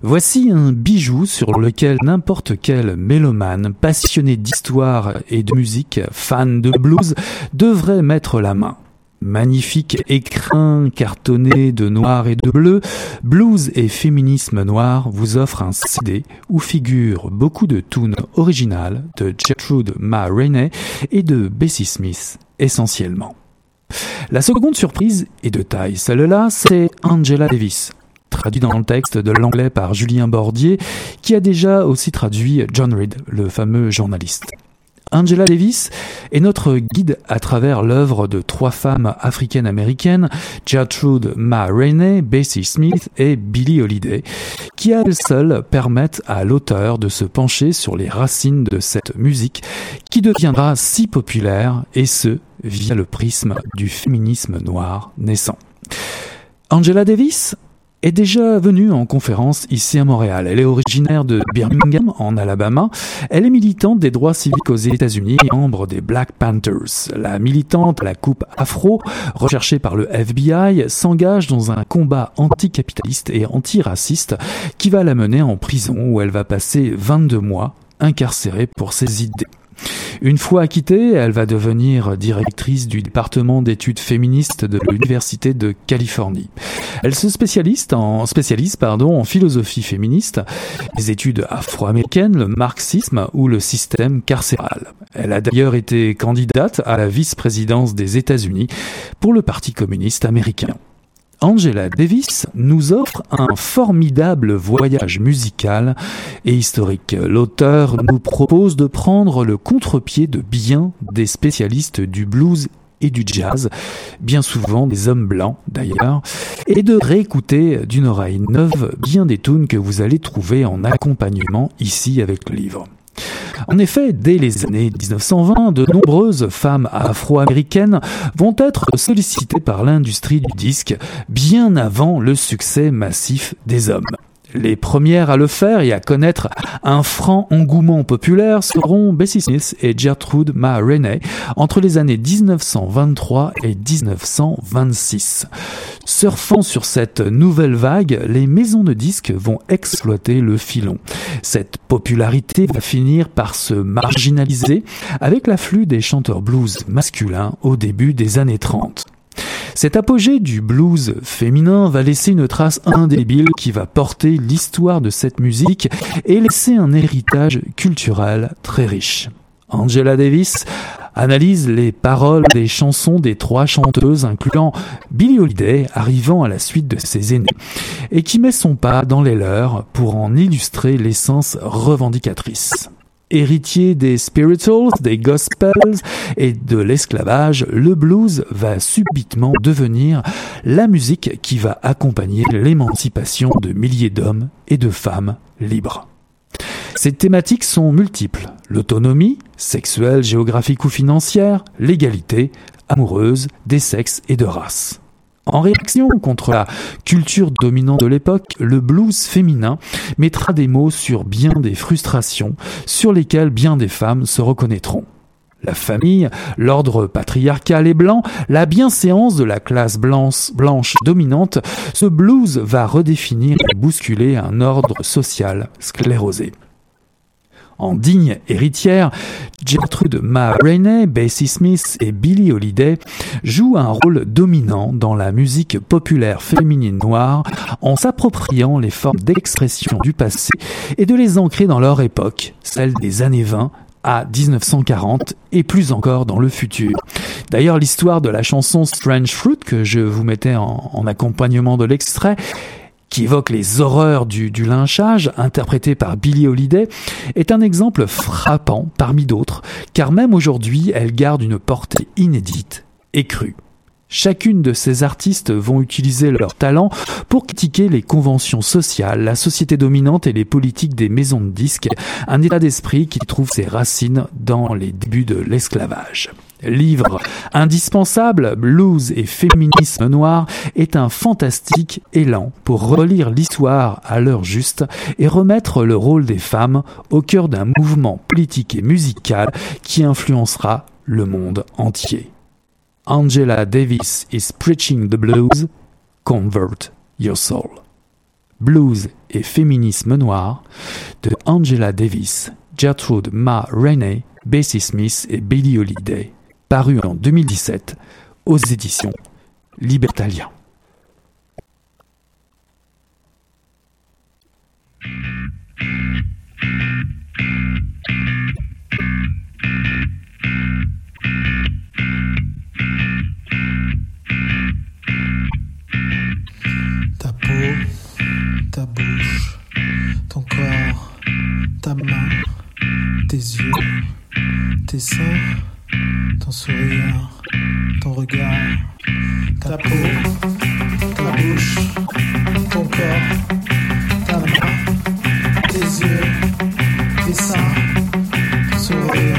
Speaker 4: Voici un bijou sur lequel n'importe quel mélomane, passionné d'histoire et de musique, fan de blues, devrait mettre la main. Magnifique écrin cartonné de noir et de bleu, Blues et Féminisme Noir vous offre un CD où figurent beaucoup de tunes originales de Gertrude Ma Rainey et de Bessie Smith essentiellement. La seconde surprise est de taille. Celle-là, c'est Angela Davis, traduit dans le texte de l'anglais par Julien Bordier, qui a déjà aussi traduit John Reed, le fameux journaliste. Angela Davis est notre guide à travers l'œuvre de trois femmes africaines-américaines, Gertrude Ma Rainey, Bessie Smith et Billie Holiday, qui à elles seules permettent à l'auteur de se pencher sur les racines de cette musique qui deviendra si populaire, et ce, via le prisme du féminisme noir naissant. Angela Davis est déjà venue en conférence ici à Montréal. Elle est originaire de Birmingham, en Alabama. Elle est militante des droits civiques aux États-Unis et membre des Black Panthers. La militante la coupe afro, recherchée par le FBI, s'engage dans un combat anticapitaliste et antiraciste qui va la mener en prison où elle va passer 22 mois incarcérée pour ses idées. Une fois acquittée, elle va devenir directrice du département d'études féministes de l'Université de Californie. Elle se spécialise en, philosophie féministe, les études afro-américaines, le marxisme ou le système carcéral. Elle a d'ailleurs été candidate à la vice-présidence des États-Unis pour le Parti communiste américain. Angela Davis nous offre un formidable voyage musical et historique. L'auteur nous propose de prendre le contre-pied de bien des spécialistes du blues et du jazz, bien souvent des hommes blancs d'ailleurs, et de réécouter d'une oreille neuve bien des tunes que vous allez trouver en accompagnement ici avec le livre. En effet, dès les années 1920, de nombreuses femmes afro-américaines vont être sollicitées par l'industrie du disque bien avant le succès massif des hommes. Les premières à le faire et à connaître un franc engouement populaire seront Bessie Smith et Gertrude Ma entre les années 1923 et 1926. Surfant sur cette nouvelle vague, les maisons de disques vont exploiter le filon. Cette popularité va finir par se marginaliser avec l'afflux des chanteurs blues masculins au début des années 30. Cet apogée du blues féminin va laisser une trace indélébile qui va porter l'histoire de cette musique et laisser un héritage culturel très riche. Angela Davis analyse les paroles des chansons des trois chanteuses, incluant Billie Holiday, arrivant à la suite de ses aînés, et qui met son pas dans les leurs pour en illustrer l'essence revendicatrice. Héritier des spirituals, des gospels et de l'esclavage, le blues va subitement devenir la musique qui va accompagner l'émancipation de milliers d'hommes et de femmes libres. Ces thématiques sont multiples. L'autonomie, sexuelle, géographique ou financière, l'égalité, amoureuse, des sexes et de races. En réaction contre la culture dominante de l'époque, le blues féminin mettra des mots sur bien des frustrations sur lesquelles bien des femmes se reconnaîtront. La famille, l'ordre patriarcal et blanc, la bienséance de la classe blanche, blanche dominante, ce blues va redéfinir et bousculer un ordre social sclérosé. En digne héritière, Gertrude Ma Rainey, Bessie Smith et Billie Holiday jouent un rôle dominant dans la musique populaire féminine noire en s'appropriant les formes d'expression du passé et de les ancrer dans leur époque, celle des années 20 à 1940 et plus encore dans le futur. D'ailleurs, l'histoire de la chanson Strange Fruit que je vous mettais en, en accompagnement de l'extrait qui évoque les horreurs du, lynchage, interprété par Billie Holiday, est un exemple frappant parmi d'autres, car même aujourd'hui, elle garde une portée inédite et crue. Chacune de ces artistes vont utiliser leur talent pour critiquer les conventions sociales, la société dominante et les politiques des maisons de disques, un état d'esprit qui trouve ses racines dans les débuts de l'esclavage. Livre indispensable, Blues et féminisme noir est un fantastique élan pour relire l'histoire à l'heure juste et remettre le rôle des femmes au cœur d'un mouvement politique et musical qui influencera le monde entier. Angela Davis is preaching the blues, convert your soul. Blues et féminisme noir de Angela Davis, Gertrude Ma Rainey, Bessie Smith et Billie Holiday, paru en 2017 aux éditions Libertalia.
Speaker 9: Ta peau, ta bouche, ton corps, ta main, tes yeux, tes seins, ton sourire, ton regard, ta peau, ta bouche, ton corps, ta main, tes yeux, tes seins, ton sourire,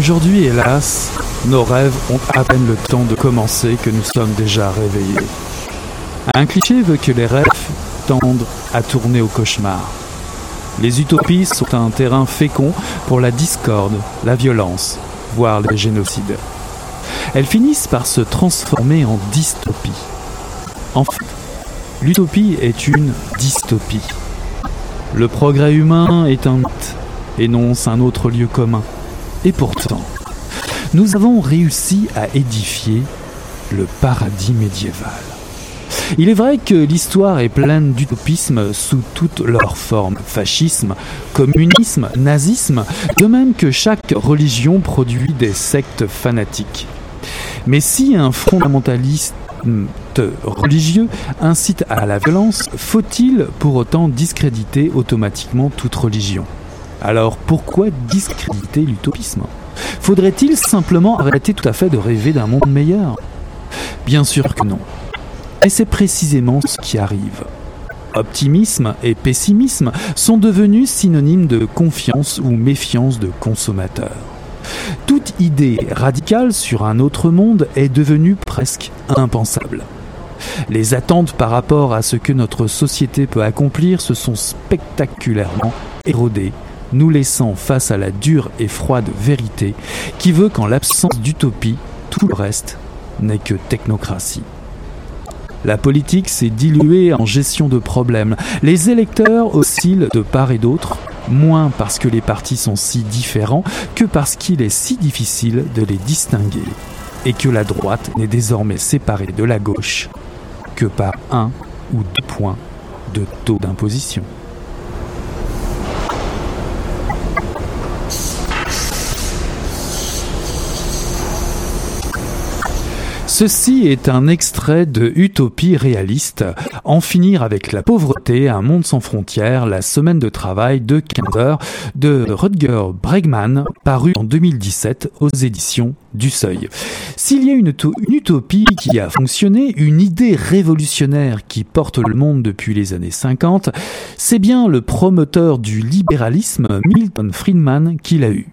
Speaker 4: Aujourd'hui, hélas, nos rêves ont à peine le temps de commencer que nous sommes déjà réveillés. Un cliché veut que les rêves tendent à tourner au cauchemar. Les utopies sont un terrain fécond pour la discorde, la violence, voire les génocides. Elles finissent par se transformer en dystopie. En fait, l'utopie est une dystopie. Le progrès humain est un mythe, énonce un autre lieu commun. Et pourtant, nous avons réussi à édifier le paradis médiéval. Il est vrai que l'histoire est pleine d'utopisme sous toutes leurs formes. Fascisme, communisme, nazisme, de même que chaque religion produit des sectes fanatiques. Mais si un fondamentaliste religieux incite à la violence, faut-il pour autant discréditer automatiquement toute religion? Alors pourquoi discréditer l'utopisme? Faudrait-il simplement arrêter tout à fait de rêver d'un monde meilleur? Bien sûr que non. Et c'est précisément ce qui arrive. Optimisme et pessimisme sont devenus synonymes de confiance ou méfiance de consommateurs. Toute idée radicale sur un autre monde est devenue presque impensable. Les attentes par rapport à ce que notre société peut accomplir se sont spectaculairement érodées, nous laissant face à la dure et froide vérité qui veut qu'en l'absence d'utopie, tout le reste n'est que technocratie. La politique s'est diluée en gestion de problèmes. Les électeurs oscillent de part et d'autre, moins parce que les partis sont si différents que parce qu'il est si difficile de les distinguer et que la droite n'est désormais séparée de la gauche que par un ou deux points de taux d'imposition. Ceci est un extrait de Utopie réaliste, En finir avec la pauvreté, un monde sans frontières, la semaine de travail de 15 heures de Rutger Bregman, paru en 2017 aux éditions du Seuil. S'il y a une, une, utopie qui a fonctionné, une idée révolutionnaire qui porte le monde depuis les années 50, c'est bien le promoteur du libéralisme Milton Friedman qui l'a eu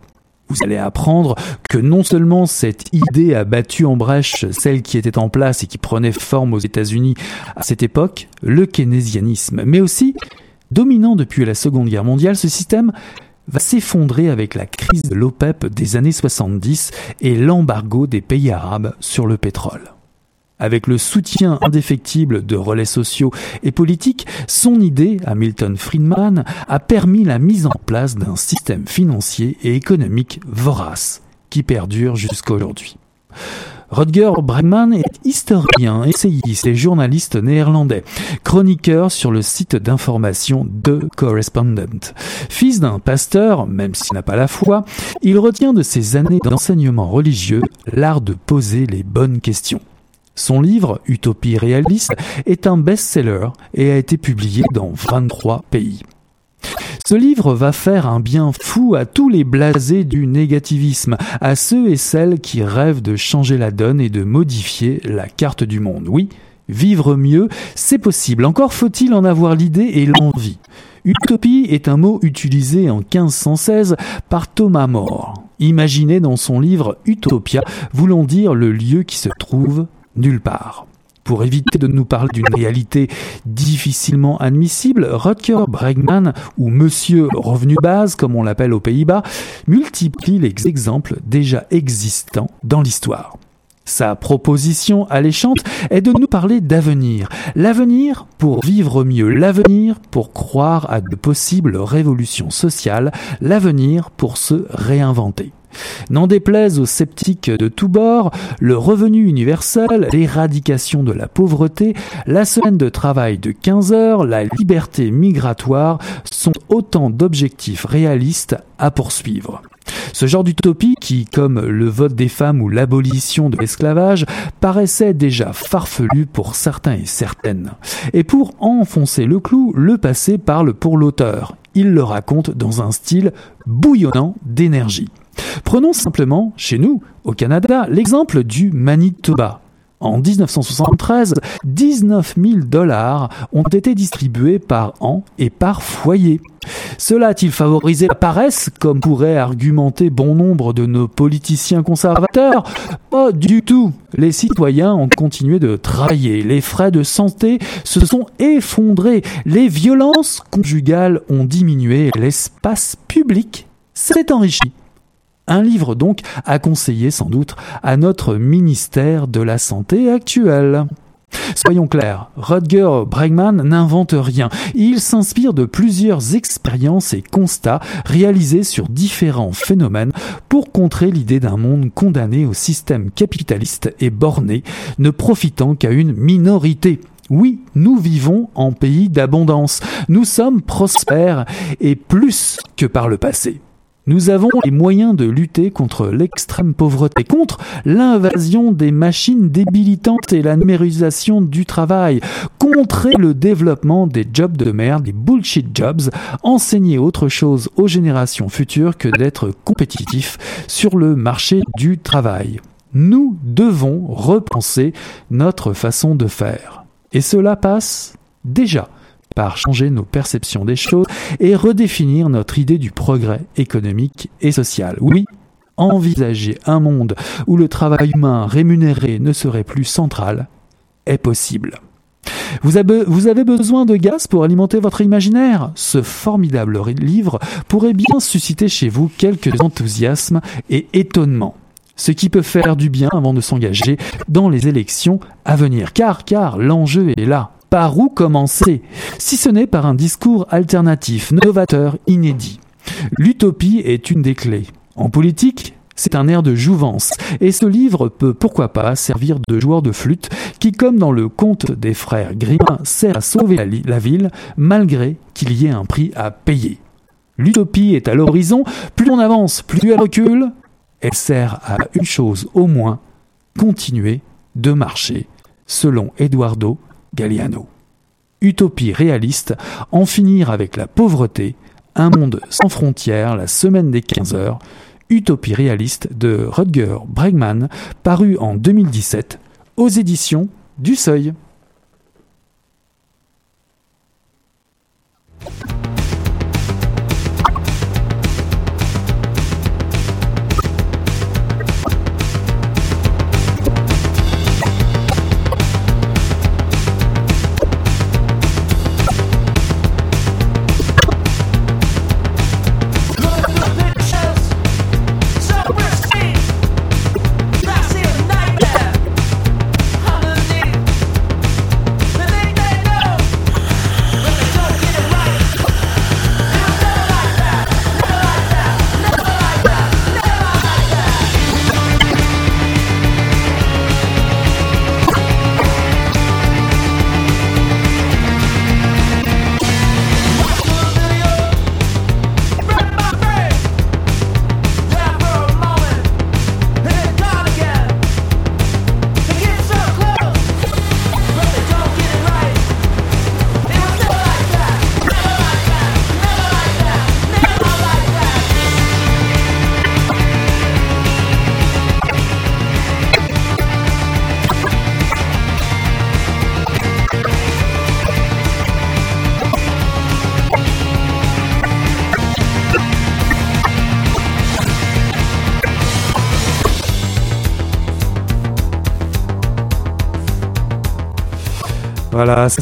Speaker 4: vous allez apprendre que non seulement cette idée a battu en brèche celle qui était en place et qui prenait forme aux États-Unis à cette époque, le keynésianisme, mais aussi, dominant depuis la Seconde Guerre mondiale, ce système va s'effondrer avec la crise de l'OPEP des années 70 et l'embargo des pays arabes sur le pétrole. Avec le soutien indéfectible de relais sociaux et politiques, son idée, Hamilton Friedman, a permis la mise en place d'un système financier et économique vorace qui perdure jusqu'à aujourd'hui. Rutger Bregman est historien, essayiste et journaliste néerlandais, chroniqueur sur le site d'information The Correspondent. Fils d'un pasteur, même s'il n'a pas la foi, il retient de ses années d'enseignement religieux l'art de poser les bonnes questions. Son livre, Utopie réaliste, est un best-seller et a été publié dans 23 pays. Ce livre va faire un bien fou à tous les blasés du négativisme, à ceux et celles qui rêvent de changer la donne et de modifier la carte du monde. Oui, vivre mieux, c'est possible. Encore faut-il en avoir l'idée et l'envie. Utopie est un mot utilisé en 1516 par Thomas More. Imaginé dans son livre Utopia, voulant dire le lieu qui se trouve nulle part. Pour éviter de nous parler d'une réalité difficilement admissible, Rutger Bregman, ou Monsieur Revenu Base, comme on l'appelle aux Pays-Bas, multiplie les exemples déjà existants dans l'histoire. Sa proposition alléchante est de nous parler d'avenir. L'avenir pour vivre mieux, l'avenir pour croire à de possibles révolutions sociales, l'avenir pour se réinventer. N'en déplaise aux sceptiques de tous bords, le revenu universel, l'éradication de la pauvreté, la semaine de travail de 15 heures, la liberté migratoire sont autant d'objectifs réalistes à poursuivre. Ce genre d'utopie qui, comme le vote des femmes ou l'abolition de l'esclavage, paraissait déjà farfelu pour certains et certaines. Et pour enfoncer le clou, le passé parle pour l'auteur. Il le raconte dans un style bouillonnant d'énergie. Prenons simplement, chez nous, au Canada, l'exemple du Manitoba. En 1973, 19 000 dollars ont été distribués par an et par foyer. Cela a-t-il favorisé la paresse, comme pourraient argumenter bon nombre de nos politiciens conservateurs? Pas du tout. Les citoyens ont continué de travailler, les frais de santé se sont effondrés, les violences conjugales ont diminué, l'espace public s'est enrichi. Un livre donc à conseiller sans doute à notre ministère de la Santé actuel. Soyons clairs, Rutger Bregman n'invente rien. Il s'inspire de plusieurs expériences et constats réalisés sur différents phénomènes pour contrer l'idée d'un monde condamné au système capitaliste et borné, ne profitant qu'à une minorité. Oui, nous vivons en pays d'abondance. Nous sommes prospères et plus que par le passé. Nous avons les moyens de lutter contre l'extrême pauvreté, contre l'invasion des machines débilitantes et la numérisation du travail, contrer le développement des jobs de merde, des bullshit jobs, enseigner autre chose aux générations futures que d'être compétitifs sur le marché du travail. Nous devons repenser notre façon de faire. Et cela passe déjà par changer nos perceptions des choses et redéfinir notre idée du progrès économique et social. Oui, envisager un monde où le travail humain rémunéré ne serait plus central est possible. Vous avez, besoin de gaz pour alimenter votre imaginaire? Ce formidable livre pourrait bien susciter chez vous quelques enthousiasmes et étonnements. Ce qui peut faire du bien avant de s'engager dans les élections à venir. Car, car, l'enjeu est là. Par où commencer? Si ce n'est par un discours alternatif, novateur, inédit. L'utopie est une des clés. En politique, c'est un air de jouvence, et ce livre peut pourquoi pas servir de joueur de flûte qui, comme dans le conte des frères Grimm, sert à sauver la, ville malgré qu'il y ait un prix à payer. L'utopie est à l'horizon, plus on avance, plus elle recule, elle sert à une chose au moins, continuer de marcher, selon Eduardo Galliano. Utopie réaliste, en finir avec la pauvreté, un monde sans frontières, la semaine des 15 heures, Utopie réaliste de Rutger Bregman, paru en 2017 aux éditions du Seuil.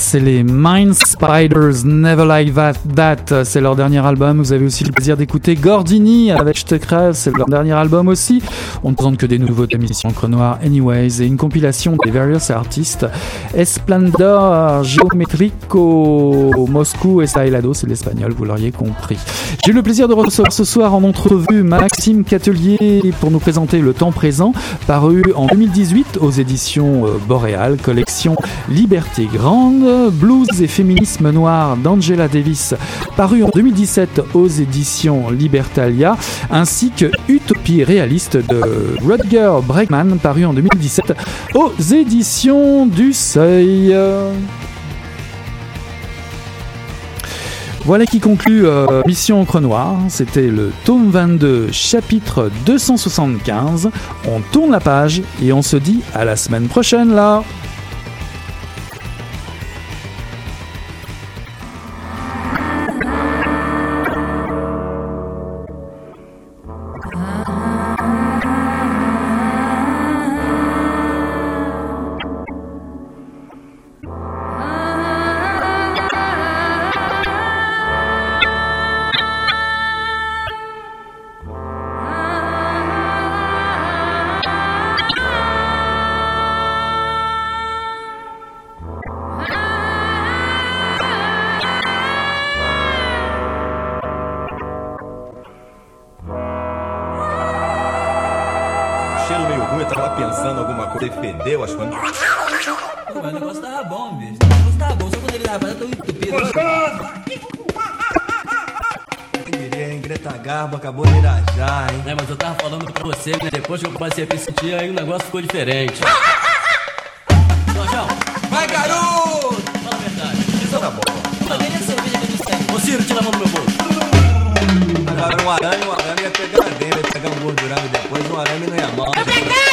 Speaker 4: C'est les Mind Spiders, Never Like That, c'est leur dernier album. Vous avez aussi le plaisir d'écouter Gordini avec crève, c'est leur dernier album aussi. On ne présente que des nouveautés d'émissions Noir Anyways et une compilation des various artistes. Esplendor, Geometrico, Moscou et c'est l'espagnol, vous l'auriez compris. J'ai eu le plaisir de recevoir ce soir en entrevue Maxime Catelier pour nous présenter Le Temps Présent, paru en 2018 aux éditions euh, Boréal, collection Liberté Grande, Blues et féminisme noir d'Angela Davis, paru en 2017 aux éditions Libertalia, ainsi que Utopie réaliste de Rutger Bregman, paru en 2017 aux éditions du Seuil. Voilà qui conclut euh, Mission Encre Noire. C'était le tome 22, chapitre 275. On tourne la page et on se dit à la semaine prochaine là.
Speaker 10: Negócio ficou diferente. Jorjão,
Speaker 11: Vai, garoto!
Speaker 10: fala a verdade.
Speaker 11: Isso tá bom.
Speaker 10: Nem a cerveja que eu disse. Ô, Ciro, tira a mão do meu bolso.
Speaker 11: Agora um arame, um arame ia pegar dentro, ia pegar um gordurame depois, um arame não ia mal.
Speaker 10: Obrigada,